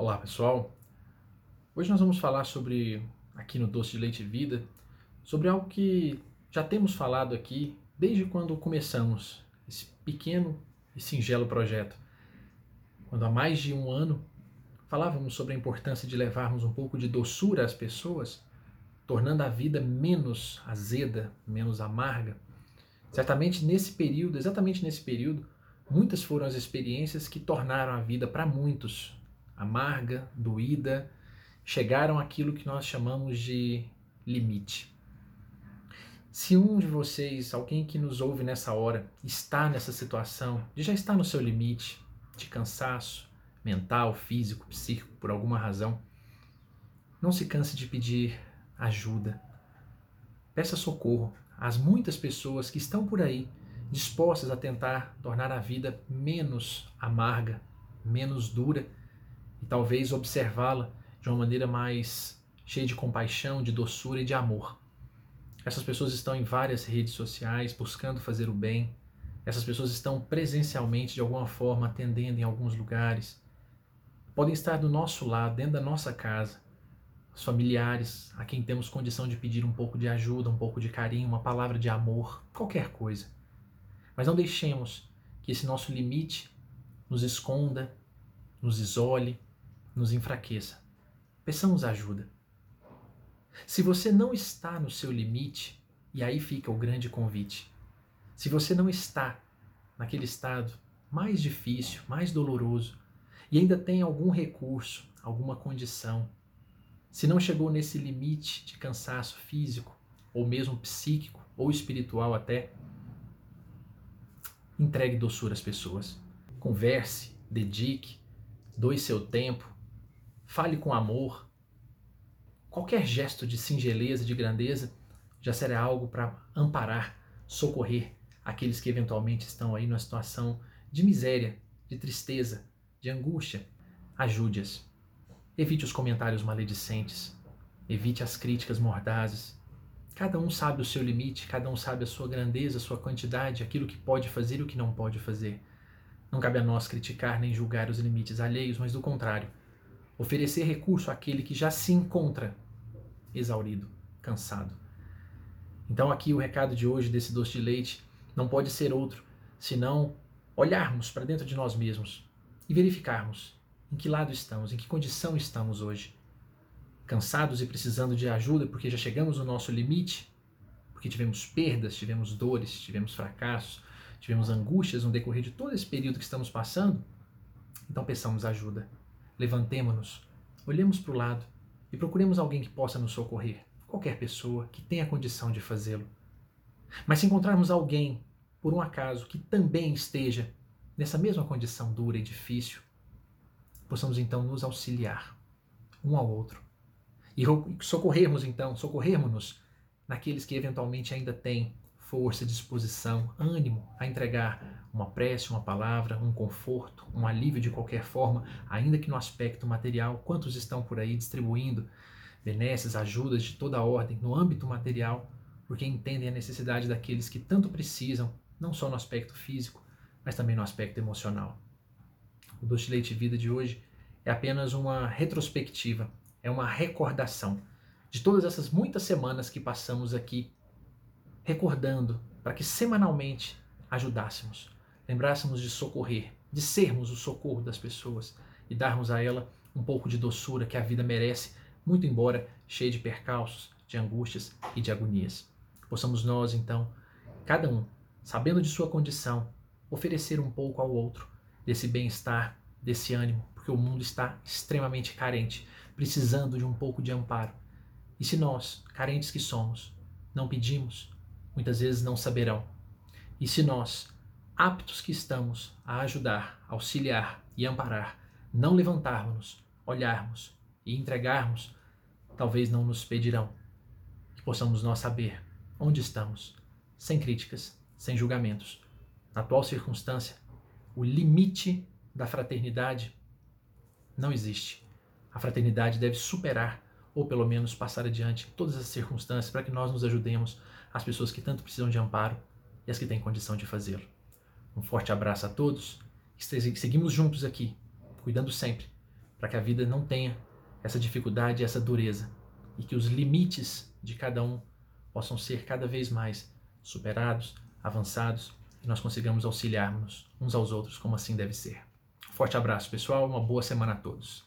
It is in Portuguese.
Olá pessoal, hoje nós vamos falar sobre, aqui no Doce de Leite Vida, sobre algo que já temos falado aqui desde quando começamos esse pequeno e singelo projeto. Quando há mais de um ano falávamos sobre a importância de levarmos um pouco de doçura às pessoas, tornando a vida menos azeda, menos amarga. Certamente nesse período, exatamente nesse período, muitas foram as experiências que tornaram a vida para muitos amarga, doída, chegaram àquilo que nós chamamos de limite. Se um de vocês, alguém que nos ouve nessa hora, está nessa situação já está no seu limite de cansaço mental, físico, psíquico, por alguma razão, não se canse de pedir ajuda. Peça socorro às muitas pessoas que estão por aí dispostas a tentar tornar a vida menos amarga, menos dura e talvez observá-la de uma maneira mais cheia de compaixão, de doçura e de amor. Essas pessoas estão em várias redes sociais buscando fazer o bem. Essas pessoas estão presencialmente, de alguma forma, atendendo em alguns lugares. Podem estar do nosso lado, dentro da nossa casa. Os familiares, a quem temos condição de pedir um pouco de ajuda, um pouco de carinho, uma palavra de amor, qualquer coisa. Mas não deixemos que esse nosso limite nos esconda, nos isole, nos enfraqueça. Peçamos ajuda. Se você não está no seu limite, e aí fica o grande convite. Se você não está naquele estado mais difícil, mais doloroso, e ainda tem algum recurso, alguma condição, se não chegou nesse limite de cansaço físico, ou mesmo psíquico, ou espiritual até, entregue doçura às pessoas. Converse, dedique, doe seu tempo, fale com amor. Qualquer gesto de singeleza, de grandeza, já será algo para amparar, socorrer aqueles que eventualmente estão aí numa situação de miséria, de tristeza, de angústia. Ajude-as. Evite os comentários maledicentes. Evite as críticas mordazes. Cada um sabe o seu limite, cada um sabe a sua grandeza, a sua quantidade, aquilo que pode fazer e o que não pode fazer. Não cabe a nós criticar nem julgar os limites alheios, mas do contrário, oferecer recurso àquele que já se encontra exaurido, cansado. Então, aqui o recado de hoje desse doce de leite não pode ser outro senão olharmos para dentro de nós mesmos e verificarmos em que lado estamos, em que condição estamos hoje. Cansados e precisando de ajuda porque já chegamos no nosso limite, porque tivemos perdas, tivemos dores, tivemos fracassos, tivemos angústias no decorrer de todo esse período que estamos passando, então peçamos ajuda levantemo-nos, olhemos para o lado e procuremos alguém que possa nos socorrer, qualquer pessoa que tenha condição de fazê-lo. Mas se encontrarmos alguém, por um acaso, que também esteja nessa mesma condição dura e difícil, possamos então nos auxiliar um ao outro e socorrermos então, socorrermos-nos naqueles que eventualmente ainda têm força, disposição, ânimo a entregar uma prece, uma palavra, um conforto, um alívio de qualquer forma, ainda que no aspecto material. Quantos estão por aí distribuindo benesses, ajudas de toda a ordem no âmbito material, porque entendem a necessidade daqueles que tanto precisam, não só no aspecto físico, mas também no aspecto emocional. O Doce Leite Vida de hoje é apenas uma retrospectiva, é uma recordação de todas essas muitas semanas que passamos aqui recordando para que semanalmente ajudássemos, lembrássemos de socorrer, de sermos o socorro das pessoas e darmos a ela um pouco de doçura que a vida merece, muito embora cheia de percalços, de angústias e de agonias. Possamos nós, então, cada um, sabendo de sua condição, oferecer um pouco ao outro desse bem-estar, desse ânimo, porque o mundo está extremamente carente, precisando de um pouco de amparo. E se nós, carentes que somos, não pedimos, muitas vezes não saberão. E se nós, aptos que estamos a ajudar, auxiliar e amparar, não levantarmos, olharmos e entregarmos, talvez não nos pedirão. Que possamos nós saber onde estamos, sem críticas, sem julgamentos. Na atual circunstância, o limite da fraternidade não existe. A fraternidade deve superar, ou pelo menos passar adiante, todas as circunstâncias para que nós nos ajudemos as pessoas que tanto precisam de amparo e as que têm condição de fazê-lo. Um forte abraço a todos. Seguimos juntos aqui, cuidando sempre para que a vida não tenha essa dificuldade, essa dureza e que os limites de cada um possam ser cada vez mais superados, avançados e nós consigamos auxiliarmos uns aos outros como assim deve ser. Forte abraço, pessoal, uma boa semana a todos.